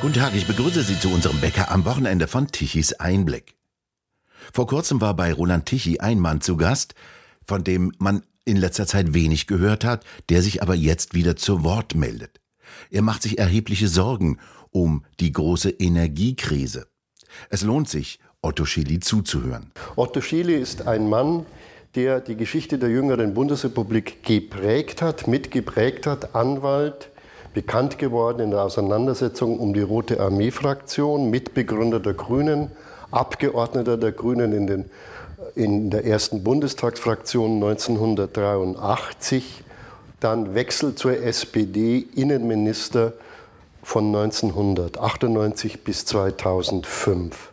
Guten Tag, ich begrüße Sie zu unserem Bäcker am Wochenende von Tichys Einblick. Vor kurzem war bei Roland Tichy ein Mann zu Gast, von dem man in letzter Zeit wenig gehört hat, der sich aber jetzt wieder zu Wort meldet. Er macht sich erhebliche Sorgen um die große Energiekrise. Es lohnt sich, Otto Schily zuzuhören. Otto Schily ist ein Mann, der die Geschichte der jüngeren Bundesrepublik geprägt hat, mitgeprägt hat, Anwalt, bekannt geworden in der Auseinandersetzung um die Rote Armee-Fraktion, Mitbegründer der Grünen, Abgeordneter der Grünen in, den, in der ersten Bundestagsfraktion 1983, dann Wechsel zur SPD, Innenminister von 1998 bis 2005.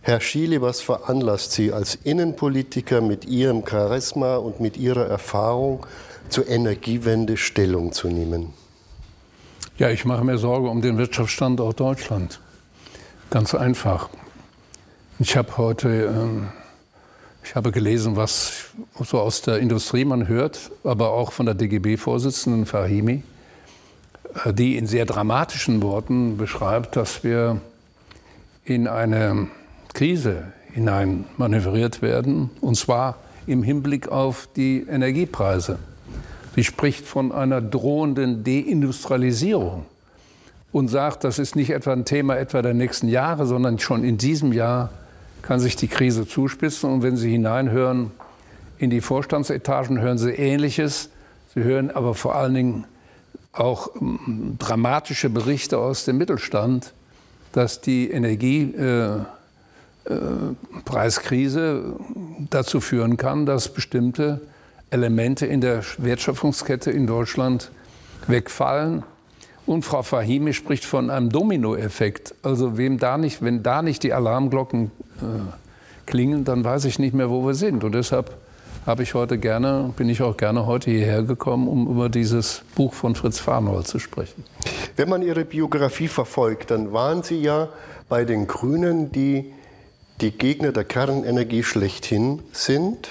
Herr Schiele, was veranlasst Sie als Innenpolitiker mit Ihrem Charisma und mit Ihrer Erfahrung zur Energiewende Stellung zu nehmen? Ja, ich mache mir Sorge um den Wirtschaftsstandort Deutschland. Ganz einfach. Ich habe heute, ähm, ich habe gelesen, was so aus der Industrie man hört, aber auch von der DGB-Vorsitzenden Fahimi, äh, die in sehr dramatischen Worten beschreibt, dass wir in eine Krise hinein manövriert werden, und zwar im Hinblick auf die Energiepreise. Sie spricht von einer drohenden Deindustrialisierung und sagt, das ist nicht etwa ein Thema etwa der nächsten Jahre, sondern schon in diesem Jahr kann sich die Krise zuspitzen. Und wenn Sie hineinhören in die Vorstandsetagen, hören Sie Ähnliches. Sie hören aber vor allen Dingen auch ähm, dramatische Berichte aus dem Mittelstand, dass die Energiepreiskrise äh, äh, dazu führen kann, dass bestimmte Elemente in der Wertschöpfungskette in Deutschland wegfallen. Und Frau Fahimi spricht von einem Dominoeffekt. Also wem da nicht, wenn da nicht die Alarmglocken äh, klingen, dann weiß ich nicht mehr, wo wir sind. Und deshalb habe ich heute gerne, bin ich auch gerne heute hierher gekommen, um über dieses Buch von Fritz Farnhold zu sprechen. Wenn man Ihre Biografie verfolgt, dann waren Sie ja bei den Grünen, die die Gegner der Kernenergie schlechthin sind.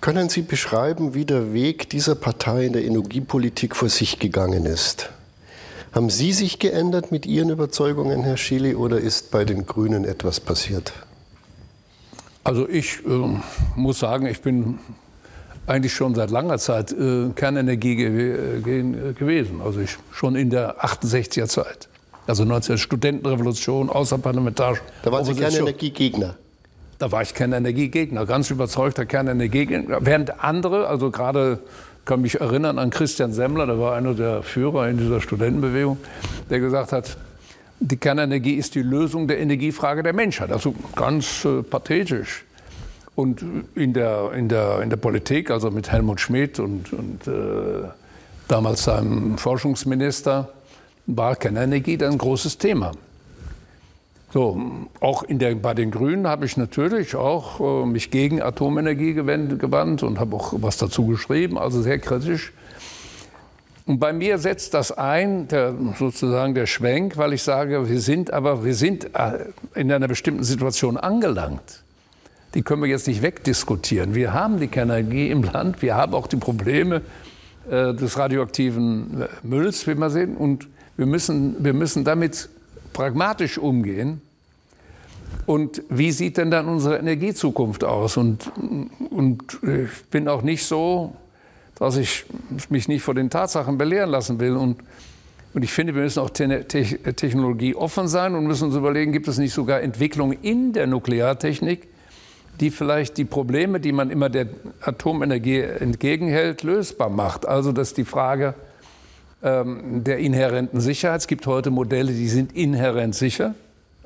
Können Sie beschreiben, wie der Weg dieser Partei in der Energiepolitik vor sich gegangen ist? Haben Sie sich geändert mit Ihren Überzeugungen, Herr Schily, oder ist bei den Grünen etwas passiert? Also ich äh, muss sagen, ich bin eigentlich schon seit langer Zeit äh, Kernenergie gew ge gewesen. Also ich schon in der 68er Zeit. Also 19 Studentenrevolution, außerparlamentarisch. Da waren Sie Kernenergiegegner. Da war ich Kernenergiegegner, ganz überzeugter Kernenergiegegner. Während andere, also gerade kann mich erinnern an Christian Semmler, der war einer der Führer in dieser Studentenbewegung, der gesagt hat, die Kernenergie ist die Lösung der Energiefrage der Menschheit. Also ganz äh, pathetisch. Und in der, in, der, in der Politik, also mit Helmut Schmidt und, und äh, damals seinem Forschungsminister, war Kernenergie dann ein großes Thema. So, auch der, bei den Grünen habe ich natürlich auch äh, mich gegen Atomenergie gewendet, gewandt und habe auch was dazu geschrieben, also sehr kritisch. Und bei mir setzt das ein, der, sozusagen der Schwenk, weil ich sage, wir sind aber, wir sind äh, in einer bestimmten Situation angelangt. Die können wir jetzt nicht wegdiskutieren. Wir haben die Kernenergie im Land, wir haben auch die Probleme äh, des radioaktiven äh, Mülls, wie wir sehen, und wir müssen, wir müssen damit pragmatisch umgehen. Und wie sieht denn dann unsere Energiezukunft aus? Und, und ich bin auch nicht so, dass ich mich nicht vor den Tatsachen belehren lassen will. Und, und ich finde, wir müssen auch te Technologie offen sein und müssen uns überlegen, gibt es nicht sogar Entwicklungen in der Nukleartechnik, die vielleicht die Probleme, die man immer der Atomenergie entgegenhält, lösbar macht. Also dass die Frage ähm, der inhärenten Sicherheit. Es gibt heute Modelle, die sind inhärent sicher.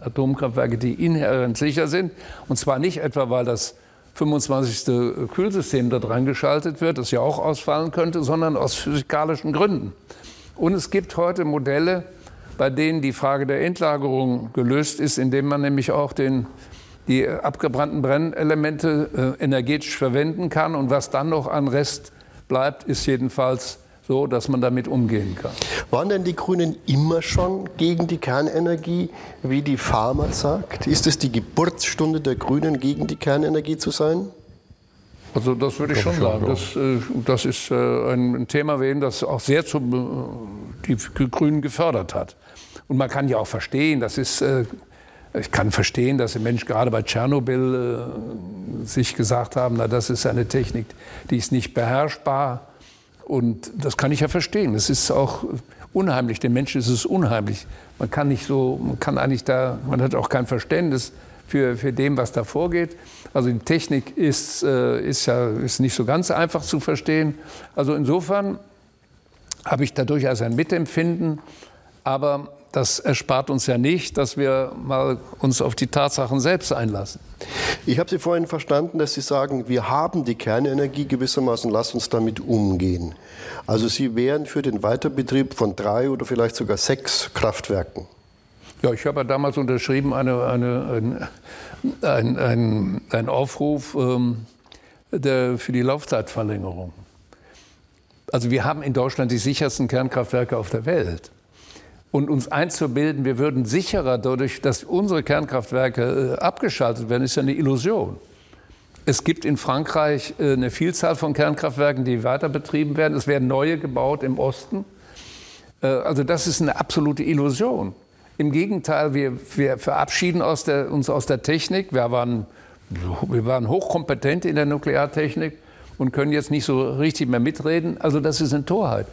Atomkraftwerke, die inhärent sicher sind. Und zwar nicht etwa, weil das 25. Kühlsystem da dran geschaltet wird, das ja auch ausfallen könnte, sondern aus physikalischen Gründen. Und es gibt heute Modelle, bei denen die Frage der Endlagerung gelöst ist, indem man nämlich auch den, die abgebrannten Brennelemente äh, energetisch verwenden kann. Und was dann noch an Rest bleibt, ist jedenfalls so, dass man damit umgehen kann. Waren denn die Grünen immer schon gegen die Kernenergie, wie die Pharma sagt? Ist es die Geburtsstunde der Grünen, gegen die Kernenergie zu sein? Also das würde ich schon sagen. Das, äh, das ist äh, ein Thema, das auch sehr zum, äh, die Grünen gefördert hat. Und man kann ja auch verstehen, das ist, ich kann verstehen, dass die Menschen gerade bei Tschernobyl sich gesagt haben, na, das ist eine Technik, die ist nicht beherrschbar. Und das kann ich ja verstehen. Es ist auch unheimlich. Den Menschen ist es unheimlich. Man kann nicht so, man kann eigentlich da, man hat auch kein Verständnis für, für dem, was da vorgeht. Also die Technik ist, äh, ist ja ist nicht so ganz einfach zu verstehen. Also insofern habe ich da durchaus ein Mitempfinden, aber das erspart uns ja nicht, dass wir mal uns auf die Tatsachen selbst einlassen. Ich habe Sie vorhin verstanden, dass Sie sagen, wir haben die Kernenergie gewissermaßen, lass uns damit umgehen. Also Sie wären für den Weiterbetrieb von drei oder vielleicht sogar sechs Kraftwerken. Ja, ich habe ja damals unterschrieben eine, eine, ein, ein, ein, ein Aufruf ähm, der, für die Laufzeitverlängerung. Also wir haben in Deutschland die sichersten Kernkraftwerke auf der Welt. Und uns einzubilden, wir würden sicherer dadurch, dass unsere Kernkraftwerke äh, abgeschaltet werden, ist ja eine Illusion. Es gibt in Frankreich äh, eine Vielzahl von Kernkraftwerken, die weiter betrieben werden. Es werden neue gebaut im Osten. Äh, also das ist eine absolute Illusion. Im Gegenteil, wir, wir verabschieden aus der, uns aus der Technik. Wir waren, wir waren hochkompetent in der Nukleartechnik und können jetzt nicht so richtig mehr mitreden. Also das ist eine Torheit.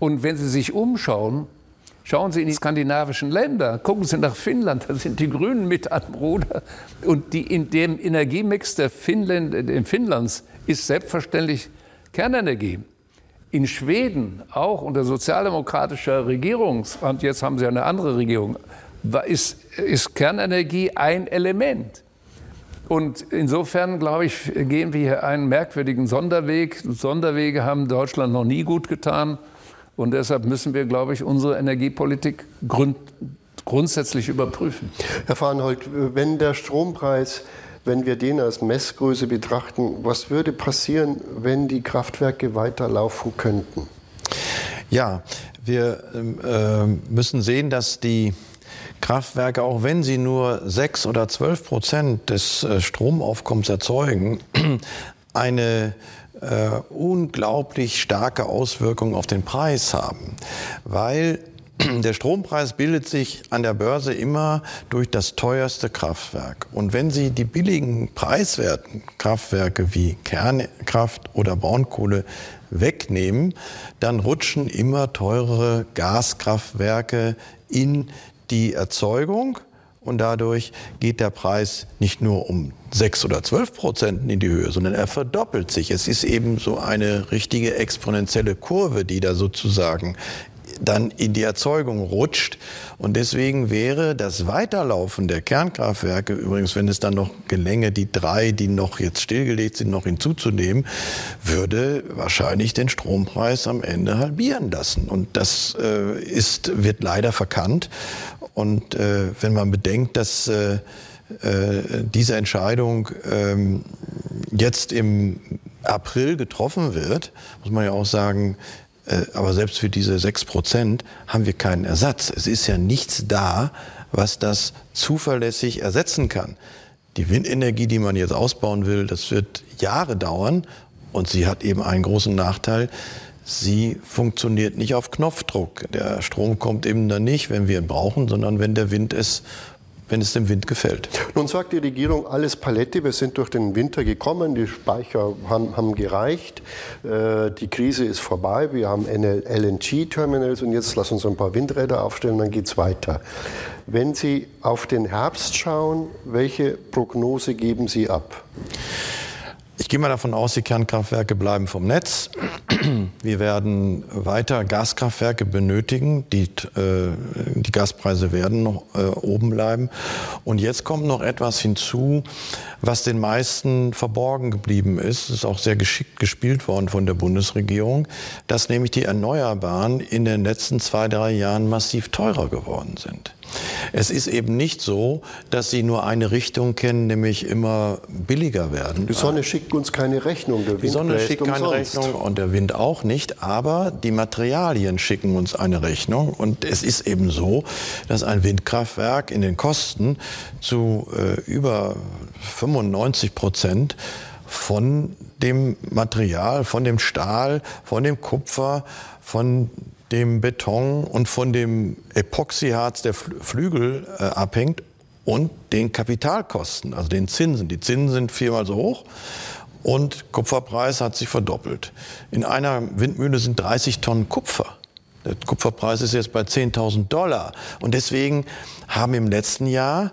Und wenn Sie sich umschauen, schauen Sie in die skandinavischen Länder, gucken Sie nach Finnland, da sind die Grünen mit am Ruder. Und die, in dem Energiemix der Finnland, in Finnlands ist selbstverständlich Kernenergie. In Schweden, auch unter sozialdemokratischer Regierung, und jetzt haben sie eine andere Regierung, ist, ist Kernenergie ein Element. Und insofern, glaube ich, gehen wir hier einen merkwürdigen Sonderweg. Sonderwege haben Deutschland noch nie gut getan. Und deshalb müssen wir, glaube ich, unsere Energiepolitik grund, grundsätzlich überprüfen. Herr Farnhold, wenn der Strompreis wenn wir den als Messgröße betrachten, was würde passieren, wenn die Kraftwerke weiterlaufen könnten? Ja, wir äh, müssen sehen, dass die Kraftwerke, auch wenn sie nur 6 oder 12 Prozent des äh, Stromaufkommens erzeugen, eine äh, unglaublich starke Auswirkung auf den Preis haben, weil der Strompreis bildet sich an der Börse immer durch das teuerste Kraftwerk. Und wenn Sie die billigen, preiswerten Kraftwerke wie Kernkraft oder Braunkohle wegnehmen, dann rutschen immer teurere Gaskraftwerke in die Erzeugung und dadurch geht der Preis nicht nur um sechs oder zwölf Prozent in die Höhe, sondern er verdoppelt sich. Es ist eben so eine richtige exponentielle Kurve, die da sozusagen dann in die Erzeugung rutscht. Und deswegen wäre das Weiterlaufen der Kernkraftwerke, übrigens, wenn es dann noch gelänge, die drei, die noch jetzt stillgelegt sind, noch hinzuzunehmen, würde wahrscheinlich den Strompreis am Ende halbieren lassen. Und das äh, ist, wird leider verkannt. Und äh, wenn man bedenkt, dass äh, äh diese Entscheidung ähm, jetzt im April getroffen wird, muss man ja auch sagen, aber selbst für diese sechs Prozent haben wir keinen Ersatz. Es ist ja nichts da, was das zuverlässig ersetzen kann. Die Windenergie, die man jetzt ausbauen will, das wird Jahre dauern und sie hat eben einen großen Nachteil. Sie funktioniert nicht auf Knopfdruck. Der Strom kommt eben dann nicht, wenn wir ihn brauchen, sondern wenn der Wind es wenn es dem Wind gefällt. Nun sagt die Regierung, alles Palette, wir sind durch den Winter gekommen, die Speicher haben, haben gereicht, äh, die Krise ist vorbei, wir haben LNG-Terminals und jetzt lassen uns ein paar Windräder aufstellen, dann geht es weiter. Wenn Sie auf den Herbst schauen, welche Prognose geben Sie ab? Ich gehe mal davon aus, die Kernkraftwerke bleiben vom Netz. Wir werden weiter Gaskraftwerke benötigen. Die, äh, die Gaspreise werden noch äh, oben bleiben. Und jetzt kommt noch etwas hinzu, was den meisten verborgen geblieben ist. Es ist auch sehr geschickt gespielt worden von der Bundesregierung, dass nämlich die Erneuerbaren in den letzten zwei, drei Jahren massiv teurer geworden sind. Es ist eben nicht so, dass sie nur eine Richtung kennen, nämlich immer billiger werden. Die Sonne schickt uns keine Rechnung, der Wind Die Sonne schickt keine Rechnung und der Wind auch nicht, aber die Materialien schicken uns eine Rechnung und es ist eben so, dass ein Windkraftwerk in den Kosten zu äh, über 95 Prozent von dem Material, von dem Stahl, von dem Kupfer, von dem Beton und von dem Epoxyharz der Flügel äh, abhängt und den Kapitalkosten, also den Zinsen. Die Zinsen sind viermal so hoch und Kupferpreis hat sich verdoppelt. In einer Windmühle sind 30 Tonnen Kupfer. Der Kupferpreis ist jetzt bei 10.000 Dollar. Und deswegen haben im letzten Jahr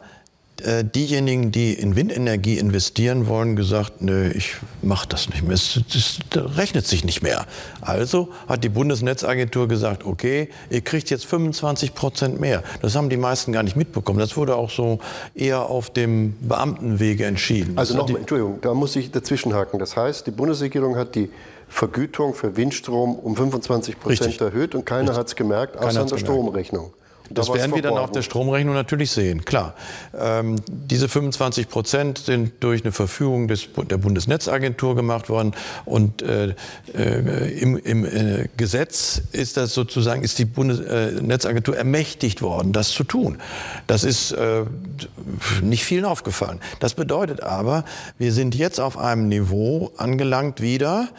äh, diejenigen, die in Windenergie investieren wollen, gesagt, nö, ich mache das nicht mehr. Es, es, das rechnet sich nicht mehr. Also hat die Bundesnetzagentur gesagt, okay, ihr kriegt jetzt 25 Prozent mehr. Das haben die meisten gar nicht mitbekommen. Das wurde auch so eher auf dem Beamtenwege entschieden. Also nochmal, Entschuldigung, da muss ich dazwischenhaken. Das heißt, die Bundesregierung hat die Vergütung für Windstrom um 25 Prozent erhöht und keiner hat es gemerkt, außer an der Stromrechnung. Das da werden wir dann auf der Stromrechnung natürlich sehen, klar. Ähm, diese 25 Prozent sind durch eine Verfügung des, der Bundesnetzagentur gemacht worden und äh, äh, im, im äh, Gesetz ist das sozusagen, ist die Bundesnetzagentur ermächtigt worden, das zu tun. Das ist äh, nicht vielen aufgefallen. Das bedeutet aber, wir sind jetzt auf einem Niveau angelangt wieder,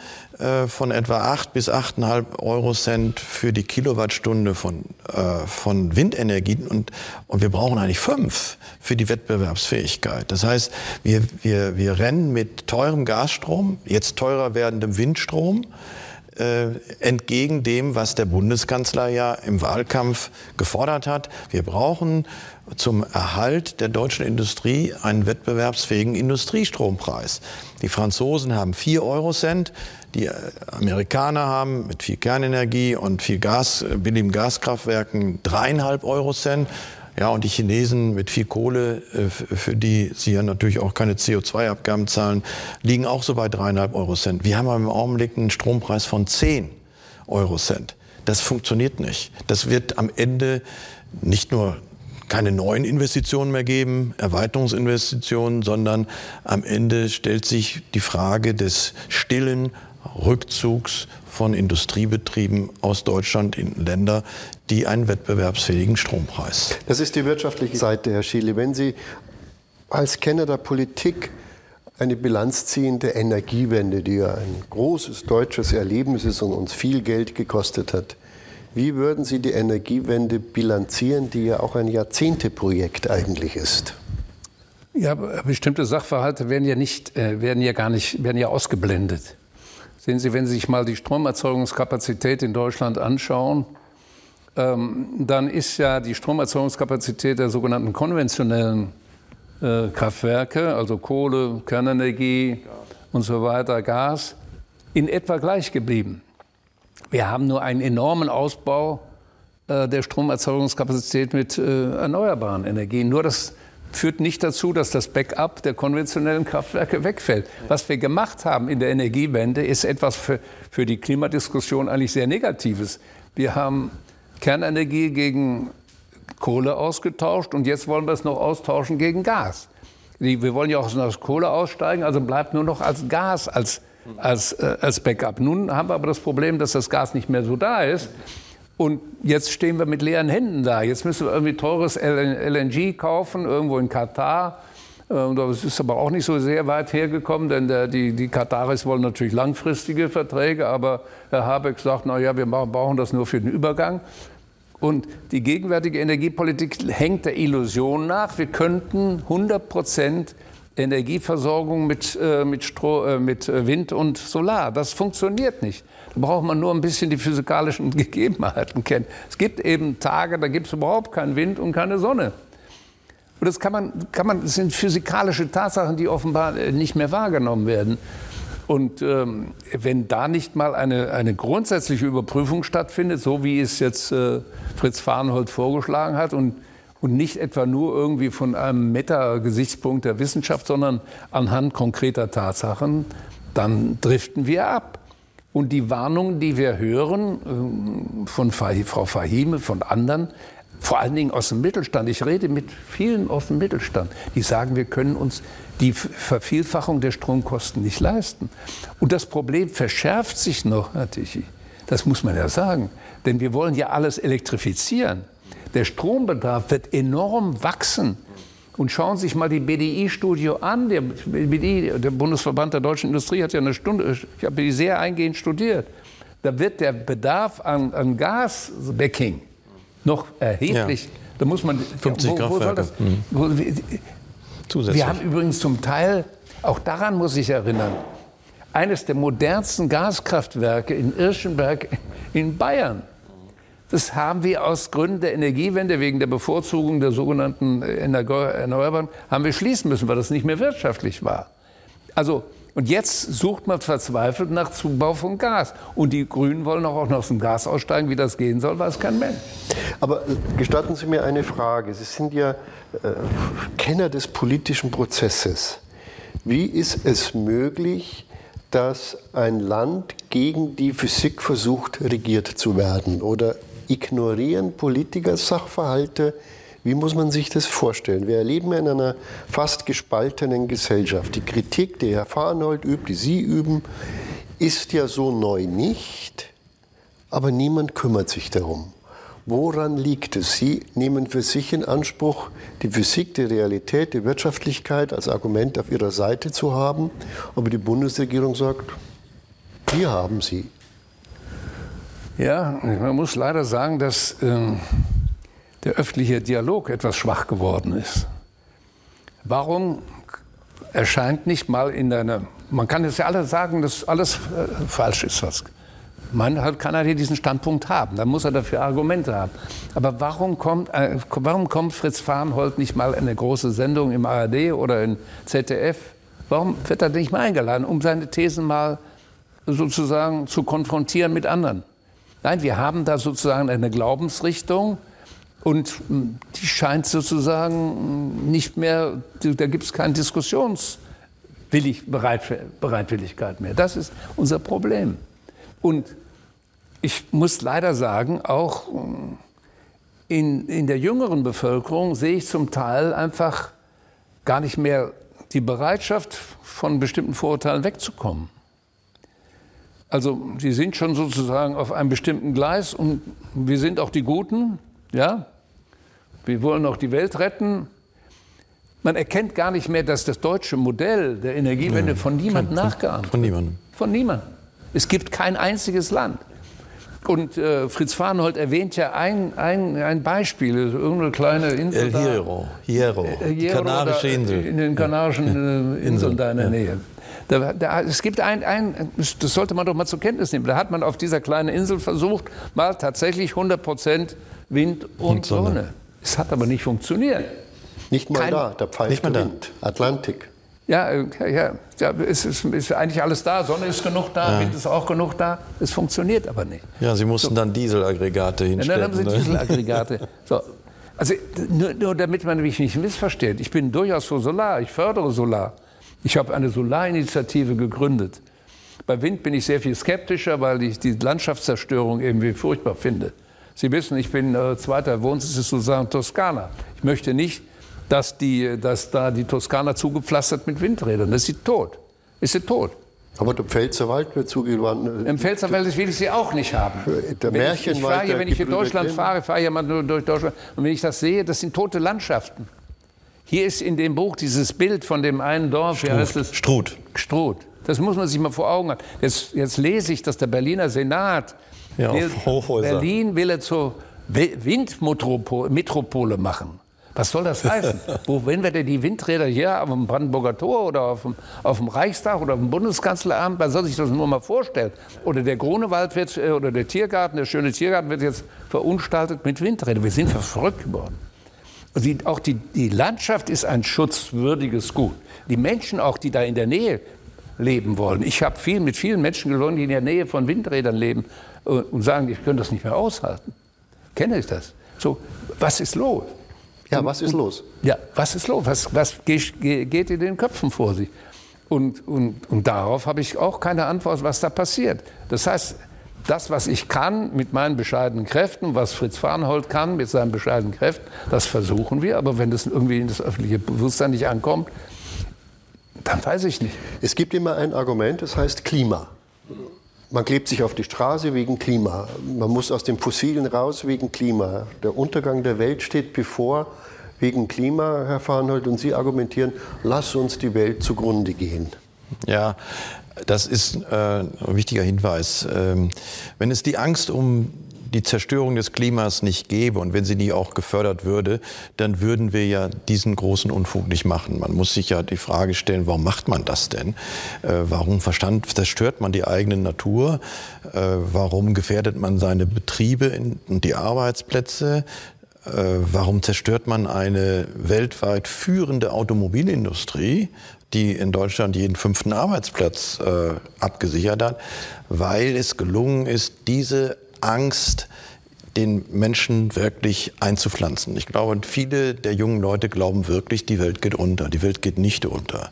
von etwa 8 bis 8,5 Euro Cent für die Kilowattstunde von, äh, von Windenergie und, und wir brauchen eigentlich fünf für die Wettbewerbsfähigkeit. Das heißt, wir, wir, wir rennen mit teurem Gasstrom, jetzt teurer werdendem Windstrom, äh, entgegen dem, was der Bundeskanzler ja im Wahlkampf gefordert hat. Wir brauchen zum Erhalt der deutschen Industrie einen wettbewerbsfähigen Industriestrompreis. Die Franzosen haben 4 Euro Cent, die Amerikaner haben mit viel Kernenergie und viel Gas, billigen Gaskraftwerken dreieinhalb Euro Cent. Ja, und die Chinesen mit viel Kohle, äh, für die sie ja natürlich auch keine CO2-Abgaben zahlen, liegen auch so bei dreieinhalb Euro Cent. Wir haben im Augenblick einen Strompreis von 10 Euro Cent. Das funktioniert nicht. Das wird am Ende nicht nur keine neuen Investitionen mehr geben, Erweiterungsinvestitionen, sondern am Ende stellt sich die Frage des stillen Rückzugs von Industriebetrieben aus Deutschland in Länder, die einen wettbewerbsfähigen Strompreis. Das ist die wirtschaftliche Seite, Herr Schiele. Wenn Sie als Kenner der Politik eine Bilanz ziehen der Energiewende, die ja ein großes deutsches Erlebnis ist und uns viel Geld gekostet hat. Wie würden Sie die Energiewende bilanzieren, die ja auch ein Jahrzehnteprojekt eigentlich ist? Ja, bestimmte Sachverhalte werden ja nicht, äh, werden ja gar nicht, werden ja ausgeblendet. Sehen Sie, wenn Sie sich mal die Stromerzeugungskapazität in Deutschland anschauen, ähm, dann ist ja die Stromerzeugungskapazität der sogenannten konventionellen äh, Kraftwerke, also Kohle, Kernenergie und so weiter, Gas, in etwa gleich geblieben. Wir haben nur einen enormen Ausbau äh, der Stromerzeugungskapazität mit äh, erneuerbaren Energien. Nur das führt nicht dazu, dass das Backup der konventionellen Kraftwerke wegfällt. Was wir gemacht haben in der Energiewende, ist etwas für, für die Klimadiskussion eigentlich sehr Negatives. Wir haben Kernenergie gegen Kohle ausgetauscht und jetzt wollen wir es noch austauschen gegen Gas. Wir wollen ja auch aus Kohle aussteigen, also bleibt nur noch als Gas als, als, äh, als Backup. Nun haben wir aber das Problem, dass das Gas nicht mehr so da ist. Und jetzt stehen wir mit leeren Händen da. Jetzt müssen wir irgendwie teures LNG kaufen, irgendwo in Katar. Ähm, das ist aber auch nicht so sehr weit hergekommen, denn der, die, die Kataris wollen natürlich langfristige Verträge, aber Herr Habeck sagt, na ja, wir brauchen das nur für den Übergang. Und die gegenwärtige Energiepolitik hängt der Illusion nach, wir könnten 100 Prozent Energieversorgung mit, äh, mit, Stroh, äh, mit Wind und Solar. Das funktioniert nicht. Da braucht man nur ein bisschen die physikalischen Gegebenheiten kennen. Es gibt eben Tage, da gibt es überhaupt keinen Wind und keine Sonne. Und das kann man, kann man, das sind physikalische Tatsachen, die offenbar äh, nicht mehr wahrgenommen werden. Und ähm, wenn da nicht mal eine, eine grundsätzliche Überprüfung stattfindet, so wie es jetzt äh, Fritz Farnhold vorgeschlagen hat, und, und nicht etwa nur irgendwie von einem Meta-Gesichtspunkt der Wissenschaft, sondern anhand konkreter Tatsachen, dann driften wir ab. Und die Warnungen, die wir hören äh, von Frau Fahime, von anderen, vor allen Dingen aus dem Mittelstand, ich rede mit vielen aus dem Mittelstand, die sagen, wir können uns die Vervielfachung der Stromkosten nicht leisten. Und das Problem verschärft sich noch, Herr Tichy. Das muss man ja sagen. Denn wir wollen ja alles elektrifizieren. Der Strombedarf wird enorm wachsen. Und schauen Sie sich mal die BDI-Studie an. Der, BDI, der Bundesverband der deutschen Industrie, hat ja eine Stunde, ich habe die sehr eingehend studiert. da wird der Bedarf an, an Gasbacking noch erheblich. Ja. Da muss man 50 wo, wo soll das? Mhm. Wo, Zusätzlich. Wir haben übrigens zum Teil, auch daran muss ich erinnern, eines der modernsten Gaskraftwerke in Irschenberg in Bayern. Das haben wir aus Gründen der Energiewende, wegen der Bevorzugung der sogenannten Erneuerbaren, haben wir schließen müssen, weil das nicht mehr wirtschaftlich war. Also, und jetzt sucht man verzweifelt nach Zubau von Gas. Und die Grünen wollen auch noch aus dem Gas aussteigen. Wie das gehen soll, weiß kein Mensch. Aber äh, gestatten Sie mir eine Frage. Sie sind ja äh, Kenner des politischen Prozesses. Wie ist es möglich, dass ein Land gegen die Physik versucht, regiert zu werden? Oder ignorieren Politiker Sachverhalte? Wie muss man sich das vorstellen? Wir erleben in einer fast gespaltenen Gesellschaft. Die Kritik, die Herr Farnold übt, die Sie üben, ist ja so neu nicht, aber niemand kümmert sich darum. Woran liegt es? Sie nehmen für sich in Anspruch, die Physik, die Realität, die Wirtschaftlichkeit als Argument auf ihrer Seite zu haben, aber die Bundesregierung sagt, wir haben sie. Ja, man muss leider sagen, dass äh, der öffentliche Dialog etwas schwach geworden ist. Warum erscheint nicht mal in einer, man kann jetzt ja alle sagen, dass alles äh, falsch ist, was man halt kann er diesen Standpunkt haben, dann muss er dafür Argumente haben. Aber warum kommt, äh, warum kommt Fritz Farnhold nicht mal in eine große Sendung im ARD oder in ZDF? Warum wird er nicht mal eingeladen, um seine Thesen mal sozusagen zu konfrontieren mit anderen? Nein, wir haben da sozusagen eine Glaubensrichtung und hm, die scheint sozusagen nicht mehr, da gibt es keine Diskussionsbereitwilligkeit mehr. Das ist unser Problem. Und ich muss leider sagen, auch äh, in, in der jüngeren Bevölkerung sehe ich zum Teil einfach gar nicht mehr die Bereitschaft, von bestimmten Vorurteilen wegzukommen. Also sie sind schon sozusagen auf einem bestimmten Gleis und wir sind auch die Guten, ja. Wir wollen auch die Welt retten. Man erkennt gar nicht mehr, dass das deutsche Modell der Energiewende von niemandem nachgeahmt wird. Von niemandem. Von niemandem. Es gibt kein einziges Land, und äh, Fritz Farnhold erwähnt ja ein, ein, ein Beispiel, irgendeine kleine Insel. El Hierro, Hierro, äh, die kanarische Insel. In den kanarischen äh, Inseln da in der Nähe. Da, da, es gibt ein, ein, das sollte man doch mal zur Kenntnis nehmen. Da hat man auf dieser kleinen Insel versucht, mal tatsächlich 100 Prozent Wind und, und Sonne. Sonne. Es hat aber nicht funktioniert. Nicht mal Kein, da, da pfeift der Wind. Atlantik. Ja, äh, ja, ja es ist, ist, eigentlich alles da. Sonne ist genug da, ja. Wind ist auch genug da. Es funktioniert aber nicht. Ja, Sie mussten so. dann Dieselaggregate hinstellen. Ja, dann haben Sie ne? Dieselaggregate. so. Also nur, nur, damit man mich nicht missversteht. Ich bin durchaus für Solar. Ich fördere Solar. Ich habe eine Solarinitiative gegründet. Bei Wind bin ich sehr viel skeptischer, weil ich die Landschaftszerstörung irgendwie furchtbar finde. Sie wissen, ich bin äh, zweiter Wohnsitz ist sozusagen Toskana. Ich möchte nicht dass, die, dass da die Toskana zugepflastert mit Windrädern. Das ist sie tot. Ist sie tot. Aber der Pfälzerwald wird zugewandt. Im Pfälzerwald will ich sie auch nicht haben. Der wenn ich, ich fahre hier, wenn ich in Deutschland fahre, fahre ich ja mal nur durch Deutschland. Und wenn ich das sehe, das sind tote Landschaften. Hier ist in dem Buch dieses Bild von dem einen Dorf, Struth. wie heißt es? Struth. Struth. Das muss man sich mal vor Augen haben. Jetzt, jetzt lese ich, dass der Berliner Senat ja, will, Berlin will er zur Windmetropole machen. Was soll das heißen? Wo, wenn wir denn die Windräder hier dem Brandenburger Tor oder auf dem, auf dem Reichstag oder auf dem Bundeskanzleramt, man soll sich das nur mal vorstellen. Oder der Grunewald wird, äh, oder der Tiergarten, der schöne Tiergarten wird jetzt verunstaltet mit Windrädern. Wir sind verrückt geworden. Und die, auch die, die Landschaft ist ein schutzwürdiges Gut. Die Menschen auch, die da in der Nähe leben wollen. Ich habe viel, mit vielen Menschen gesprochen, die in der Nähe von Windrädern leben äh, und sagen, ich könnte das nicht mehr aushalten. Kenne ich das? So, was ist los? Ja, was ist los? Ja, was ist los? Was, was geht in den Köpfen vor sich? Und, und, und darauf habe ich auch keine Antwort, was da passiert. Das heißt, das, was ich kann mit meinen bescheidenen Kräften, was Fritz Farnhold kann mit seinen bescheidenen Kräften, das versuchen wir. Aber wenn das irgendwie in das öffentliche Bewusstsein nicht ankommt, dann weiß ich nicht. Es gibt immer ein Argument, das heißt Klima. Man klebt sich auf die Straße wegen Klima. Man muss aus dem Fossilen raus wegen Klima. Der Untergang der Welt steht bevor wegen Klima, Herr Farnhold, und Sie argumentieren, lass uns die Welt zugrunde gehen. Ja, Das ist äh, ein wichtiger Hinweis. Ähm, wenn es die Angst um die Zerstörung des Klimas nicht gäbe und wenn sie nie auch gefördert würde, dann würden wir ja diesen großen Unfug nicht machen. Man muss sich ja die Frage stellen, warum macht man das denn? Äh, warum verstand, zerstört man die eigene Natur? Äh, warum gefährdet man seine Betriebe und die Arbeitsplätze? Äh, warum zerstört man eine weltweit führende Automobilindustrie? Die in Deutschland jeden fünften Arbeitsplatz äh, abgesichert hat, weil es gelungen ist, diese Angst den Menschen wirklich einzupflanzen. Ich glaube, viele der jungen Leute glauben wirklich, die Welt geht unter. Die Welt geht nicht unter.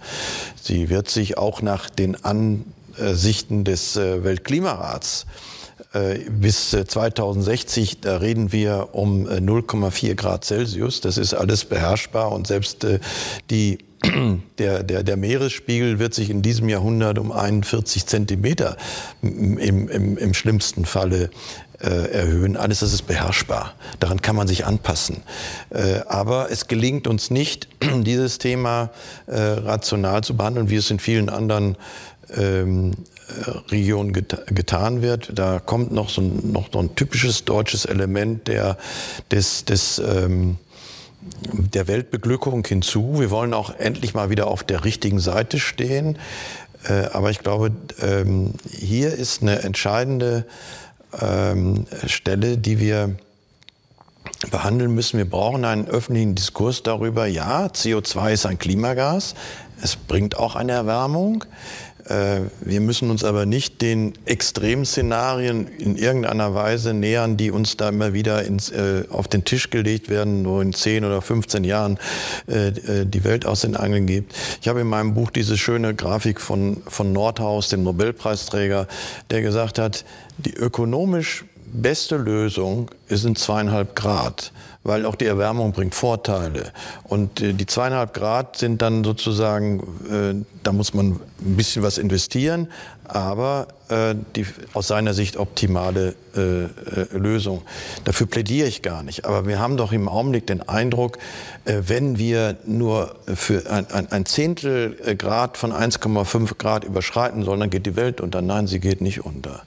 Sie wird sich auch nach den Ansichten des äh, Weltklimarats äh, bis 2060, äh, da reden wir um 0,4 Grad Celsius. Das ist alles beherrschbar und selbst die der, der, der Meeresspiegel wird sich in diesem Jahrhundert um 41 Zentimeter im, im, im schlimmsten Falle äh, erhöhen. Alles das ist beherrschbar. Daran kann man sich anpassen. Äh, aber es gelingt uns nicht, dieses Thema äh, rational zu behandeln, wie es in vielen anderen ähm, Regionen get getan wird. Da kommt noch so ein, noch so ein typisches deutsches Element der, des, des ähm, der Weltbeglückung hinzu. Wir wollen auch endlich mal wieder auf der richtigen Seite stehen. Äh, aber ich glaube, ähm, hier ist eine entscheidende ähm, Stelle, die wir behandeln müssen. Wir brauchen einen öffentlichen Diskurs darüber, ja, CO2 ist ein Klimagas, es bringt auch eine Erwärmung. Äh, wir müssen uns aber nicht den Extremszenarien in irgendeiner Weise nähern, die uns da immer wieder ins, äh, auf den Tisch gelegt werden, wo in 10 oder 15 Jahren äh, äh, die Welt aus den Angeln gibt. Ich habe in meinem Buch diese schöne Grafik von, von Nordhaus, dem Nobelpreisträger, der gesagt hat, die ökonomisch beste Lösung sind zweieinhalb Grad weil auch die Erwärmung bringt Vorteile. Und äh, die zweieinhalb Grad sind dann sozusagen, äh, da muss man ein bisschen was investieren, aber äh, die aus seiner Sicht optimale Lösung. Dafür plädiere ich gar nicht. Aber wir haben doch im Augenblick den Eindruck, wenn wir nur für ein Zehntel Grad von 1,5 Grad überschreiten sollen, dann geht die Welt unter. Nein, sie geht nicht unter.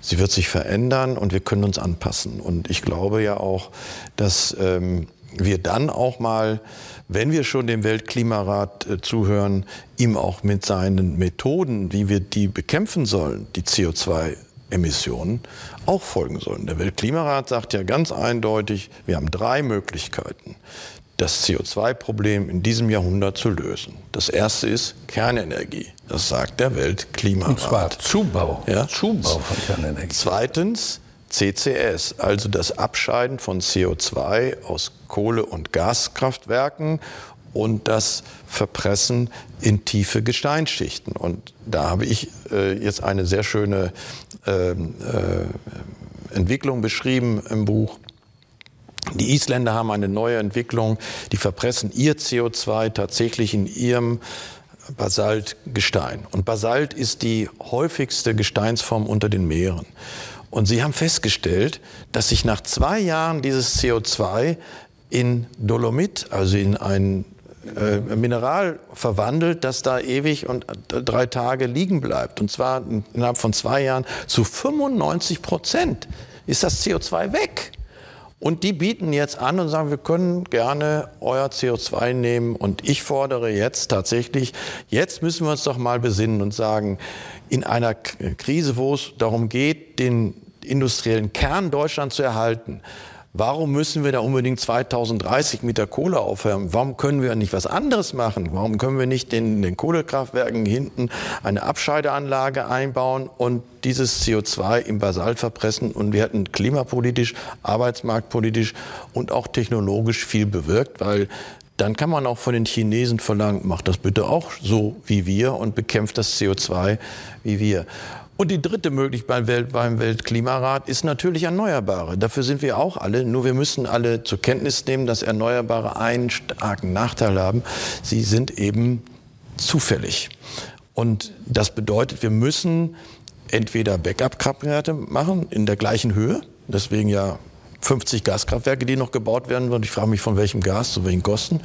Sie wird sich verändern und wir können uns anpassen. Und ich glaube ja auch, dass ähm, wir dann auch mal wenn wir schon dem Weltklimarat äh, zuhören, ihm auch mit seinen Methoden, wie wir die bekämpfen sollen, die CO2-Emissionen, auch folgen sollen. Der Weltklimarat sagt ja ganz eindeutig, wir haben drei Möglichkeiten, das CO2-Problem in diesem Jahrhundert zu lösen. Das erste ist Kernenergie. Das sagt der Weltklimarat. Und zwar Zubau. Ja? Zubau von Kernenergie. Zweitens CCS, also das Abscheiden von CO2 aus Kohle- und Gaskraftwerken und das Verpressen in tiefe Gesteinsschichten. Und da habe ich äh, jetzt eine sehr schöne äh, äh, Entwicklung beschrieben im Buch. Die Isländer haben eine neue Entwicklung, die verpressen ihr CO2 tatsächlich in ihrem Basaltgestein. Und Basalt ist die häufigste Gesteinsform unter den Meeren. Und sie haben festgestellt, dass sich nach zwei Jahren dieses CO2 in Dolomit, also in ein äh, Mineral verwandelt, das da ewig und drei Tage liegen bleibt. Und zwar innerhalb von zwei Jahren zu 95 Prozent ist das CO2 weg. Und die bieten jetzt an und sagen, wir können gerne euer CO2 nehmen. Und ich fordere jetzt tatsächlich, jetzt müssen wir uns doch mal besinnen und sagen, in einer Krise, wo es darum geht, den industriellen Kern Deutschlands zu erhalten, Warum müssen wir da unbedingt 2030 mit der Kohle aufhören? Warum können wir nicht was anderes machen? Warum können wir nicht in den Kohlekraftwerken hinten eine Abscheideanlage einbauen und dieses CO2 im Basalt verpressen? Und wir hätten klimapolitisch, arbeitsmarktpolitisch und auch technologisch viel bewirkt, weil dann kann man auch von den Chinesen verlangen, macht das bitte auch so wie wir und bekämpft das CO2 wie wir. Und die dritte Möglichkeit beim, Welt, beim Weltklimarat ist natürlich Erneuerbare. Dafür sind wir auch alle. Nur wir müssen alle zur Kenntnis nehmen, dass Erneuerbare einen starken Nachteil haben. Sie sind eben zufällig. Und das bedeutet, wir müssen entweder Backup-Kraftwerke machen in der gleichen Höhe. Deswegen ja 50 Gaskraftwerke, die noch gebaut werden. Und ich frage mich, von welchem Gas, zu welchen Kosten.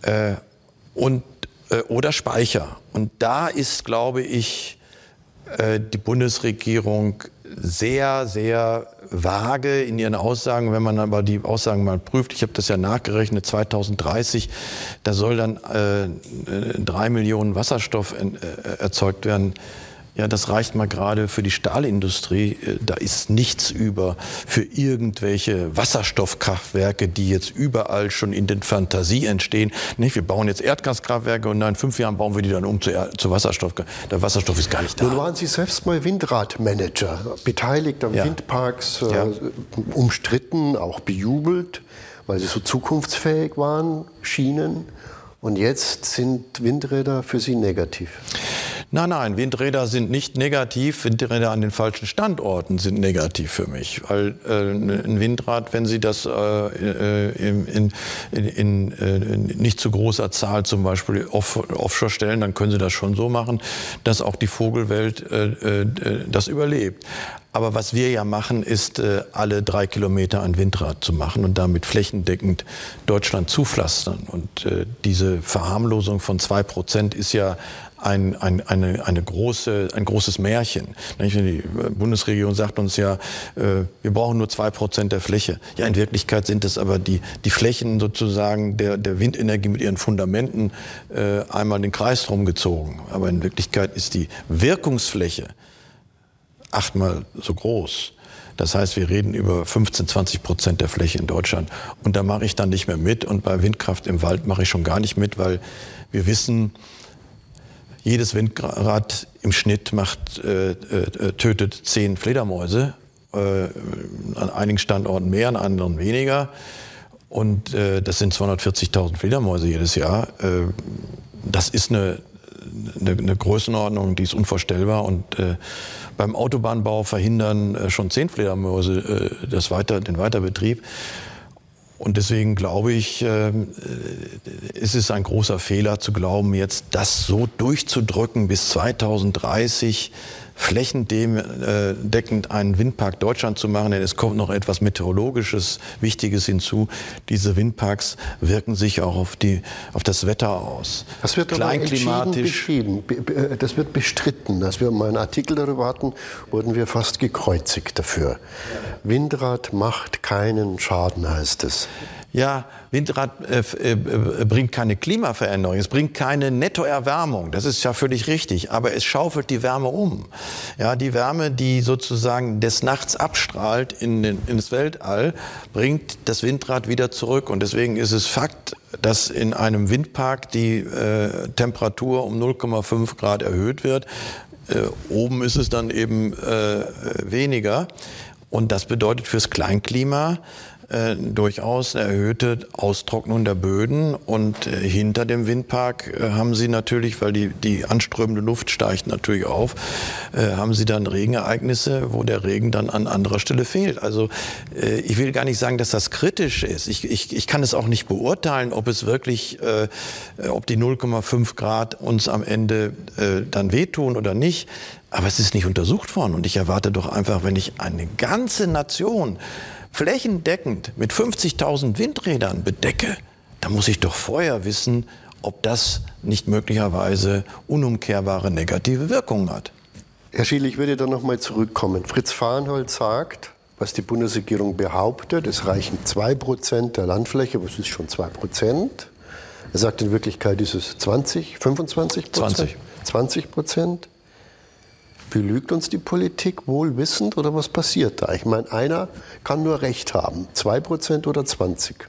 Äh, und, äh, oder Speicher. Und da ist, glaube ich, die Bundesregierung sehr, sehr vage in ihren Aussagen, wenn man aber die Aussagen mal prüft. Ich habe das ja nachgerechnet, 2030, da soll dann äh, drei Millionen Wasserstoff äh, erzeugt werden. Ja, das reicht mal gerade für die Stahlindustrie. Äh, da ist nichts über für irgendwelche Wasserstoffkraftwerke, die jetzt überall schon in den Fantasie entstehen. Nicht, wir bauen jetzt Erdgaskraftwerke und in fünf Jahren bauen wir die dann um zu, zu Wasserstoff. Der Wasserstoff ist gar nicht da. Nun waren Sie selbst mal Windradmanager, beteiligt an ja. Windparks, äh, ja. umstritten, auch bejubelt, weil sie so zukunftsfähig waren, schienen. Und jetzt sind Windräder für Sie negativ. Nein, nein, Windräder sind nicht negativ. Windräder an den falschen Standorten sind negativ für mich. Weil äh, ein Windrad, wenn Sie das äh, in, in, in, in, äh, nicht zu großer Zahl zum Beispiel off, offshore stellen, dann können Sie das schon so machen, dass auch die Vogelwelt äh, äh das überlebt. Aber was wir ja machen, ist, äh, alle drei Kilometer ein Windrad zu machen und damit flächendeckend Deutschland zupflastern. Und äh, diese Verharmlosung von zwei Prozent ist ja ein, ein, eine, eine große, ein großes Märchen. Die Bundesregierung sagt uns ja, äh, wir brauchen nur zwei Prozent der Fläche. Ja, in Wirklichkeit sind es aber die, die Flächen sozusagen der, der Windenergie mit ihren Fundamenten äh, einmal den Kreis drum gezogen. Aber in Wirklichkeit ist die Wirkungsfläche achtmal so groß. Das heißt, wir reden über 15, 20 Prozent der Fläche in Deutschland. Und da mache ich dann nicht mehr mit. Und bei Windkraft im Wald mache ich schon gar nicht mit, weil wir wissen, jedes Windrad im Schnitt macht, äh, äh, tötet zehn Fledermäuse. Äh, an einigen Standorten mehr, an anderen weniger. Und äh, das sind 240.000 Fledermäuse jedes Jahr. Äh, das ist eine, eine, eine, Größenordnung, die ist unvorstellbar. Und äh, beim Autobahnbau verhindern schon zehn Fledermäuse das Weiter, den Weiterbetrieb. Und deswegen glaube ich, äh, ist es ein großer Fehler zu glauben, jetzt das so durchzudrücken bis 2030 flächendeckend einen Windpark Deutschland zu machen, denn es kommt noch etwas Meteorologisches Wichtiges hinzu. Diese Windparks wirken sich auch auf, die, auf das Wetter aus. Das wird Kleinklimatisch. Beschrieben. Das wird bestritten. Als wir mal einen Artikel darüber hatten, wurden wir fast gekreuzigt dafür. Windrad macht keinen Schaden, heißt es. Ja, Windrad äh, äh, bringt keine Klimaveränderung, es bringt keine Nettoerwärmung. Das ist ja völlig richtig. Aber es schaufelt die Wärme um. Ja, die Wärme, die sozusagen des Nachts abstrahlt in den, ins Weltall, bringt das Windrad wieder zurück. Und deswegen ist es Fakt, dass in einem Windpark die äh, Temperatur um 0,5 Grad erhöht wird. Äh, oben ist es dann eben äh, weniger. Und das bedeutet fürs Kleinklima, äh, durchaus eine erhöhte Austrocknung der Böden. Und äh, hinter dem Windpark äh, haben Sie natürlich, weil die, die anströmende Luft steigt natürlich auf, äh, haben Sie dann Regenereignisse, wo der Regen dann an anderer Stelle fehlt. Also äh, ich will gar nicht sagen, dass das kritisch ist. Ich, ich, ich kann es auch nicht beurteilen, ob es wirklich, ob die 0,5 Grad uns am Ende dann wehtun oder nicht. Aber es ist nicht untersucht worden. Und ich erwarte doch einfach, wenn ich eine ganze Nation flächendeckend mit 50.000 Windrädern bedecke, dann muss ich doch vorher wissen, ob das nicht möglicherweise unumkehrbare negative Wirkungen hat. Herr Schiel, ich würde da noch mal zurückkommen. Fritz Fahrenhold sagt, was die Bundesregierung behauptet, es reichen 2% der Landfläche, was ist schon 2%? Er sagt, in Wirklichkeit ist es 20, 25 20. 20 Prozent. Belügt uns die Politik wohlwissend oder was passiert da? Ich meine, einer kann nur Recht haben. Zwei Prozent oder 20?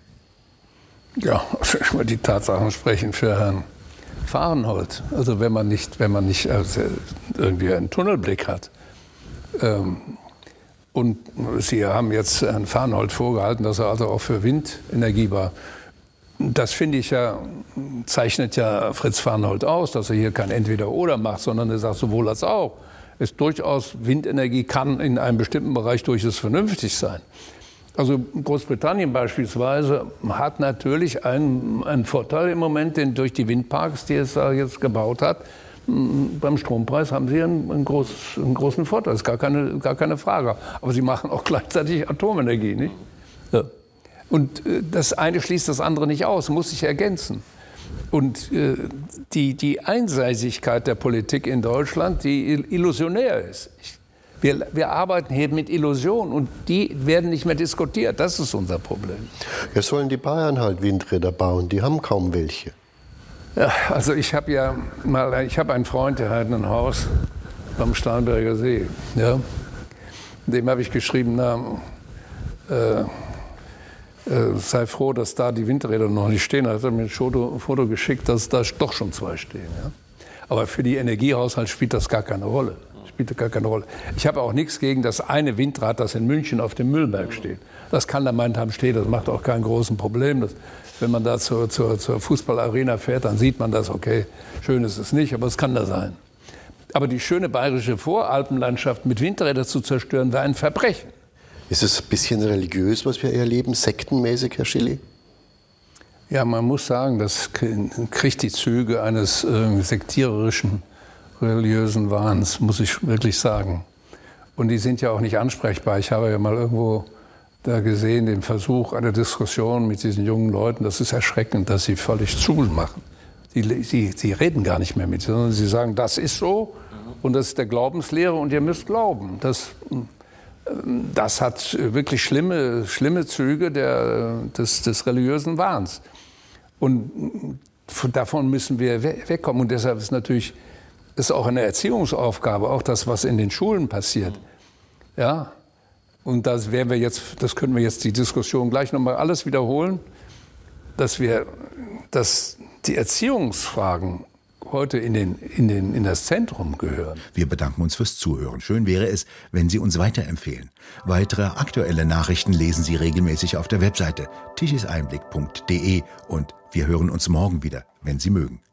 Ja, die Tatsachen sprechen für Herrn Fahrenhold. Also wenn man nicht, wenn man nicht also irgendwie einen Tunnelblick hat. Ähm, und Sie haben jetzt Herrn Fahrenhold vorgehalten, dass er also auch für Windenergie war. Das finde ich ja, zeichnet ja Fritz Fahrenhold aus, dass er hier kein Entweder-Oder macht, sondern er sagt sowohl als auch ist durchaus, Windenergie kann in einem bestimmten Bereich durchaus vernünftig sein. Also Großbritannien beispielsweise hat natürlich einen, einen Vorteil im Moment, denn durch die Windparks, die es da jetzt gebaut hat, beim Strompreis haben sie einen, einen, groß, einen großen Vorteil. Das ist gar keine, gar keine Frage. Aber sie machen auch gleichzeitig Atomenergie. Nicht? Ja. Und äh, das eine schließt das andere nicht aus, muss sich ergänzen. Und äh, die, die Einseitigkeit der Politik in Deutschland, die illusionär ist. Ich, wir, wir, arbeiten hier mit Illusionen und die werden nicht mehr diskutiert. Das ist unser Problem. Ja, sollen die Bayern halt Windräder bauen? Die haben kaum welche. Ja, also ich habe ja mal, ich habe einen Freund, der hat ein Haus am Starnberger See. Ja. Dem habe ich geschrieben, na, äh, äh, sei froh, dass da die Windräder noch nicht stehen. Da hat er mir ein Foto, Foto geschickt, dass da doch schon zwei stehen. Ja. Aber für die Energiehaushalt spielt das gar keine Rolle. Spielt gar keine Rolle. Ich habe auch nichts gegen das eine Windrad, das in München auf dem Müllberg steht. Das kann da meinethalben stehen, das macht auch keinen großen Problem. Das, wenn man da zur, zur, zur Fußballarena fährt, dann sieht man das, okay, schön ist es nicht, aber es kann da sein. Aber die schöne bayerische Voralpenlandschaft mit Windrädern zu zerstören, wäre ein Verbrechen. Ist es ein bisschen religiös, was wir erleben, sektenmäßig, Herr Schilly? Ja, man muss sagen, das kriegt die Züge eines äh, sektiererischen, religiösen Wahns, muss ich wirklich sagen. Und die sind ja auch nicht ansprechbar. Ich habe ja mal irgendwo da gesehen, den Versuch einer Diskussion mit diesen jungen Leuten. Das ist erschreckend, dass sie völlig zu machen. Sie, sie, reden gar nicht mehr mit, sondern sie sagen, das ist so und das ist der Glaubenslehre und ihr müsst glauben. Das, ähm, das hat wirklich schlimme, schlimme Züge der, des, des religiösen Wahns. Und davon müssen wir wegkommen. Und deshalb ist natürlich ist auch eine Erziehungsaufgabe, auch das, was in den Schulen passiert. Ja, und das werden wir jetzt, das können wir jetzt die Diskussion gleich nochmal alles wiederholen, dass wir, dass die Erziehungsfragen heute in, den, in, den, in das Zentrum gehören. Wir bedanken uns fürs Zuhören. Schön wäre es, wenn Sie uns weiterempfehlen. Weitere aktuelle Nachrichten lesen Sie regelmäßig auf der Webseite tichiseinblick.de und wir hören uns morgen wieder, wenn Sie mögen.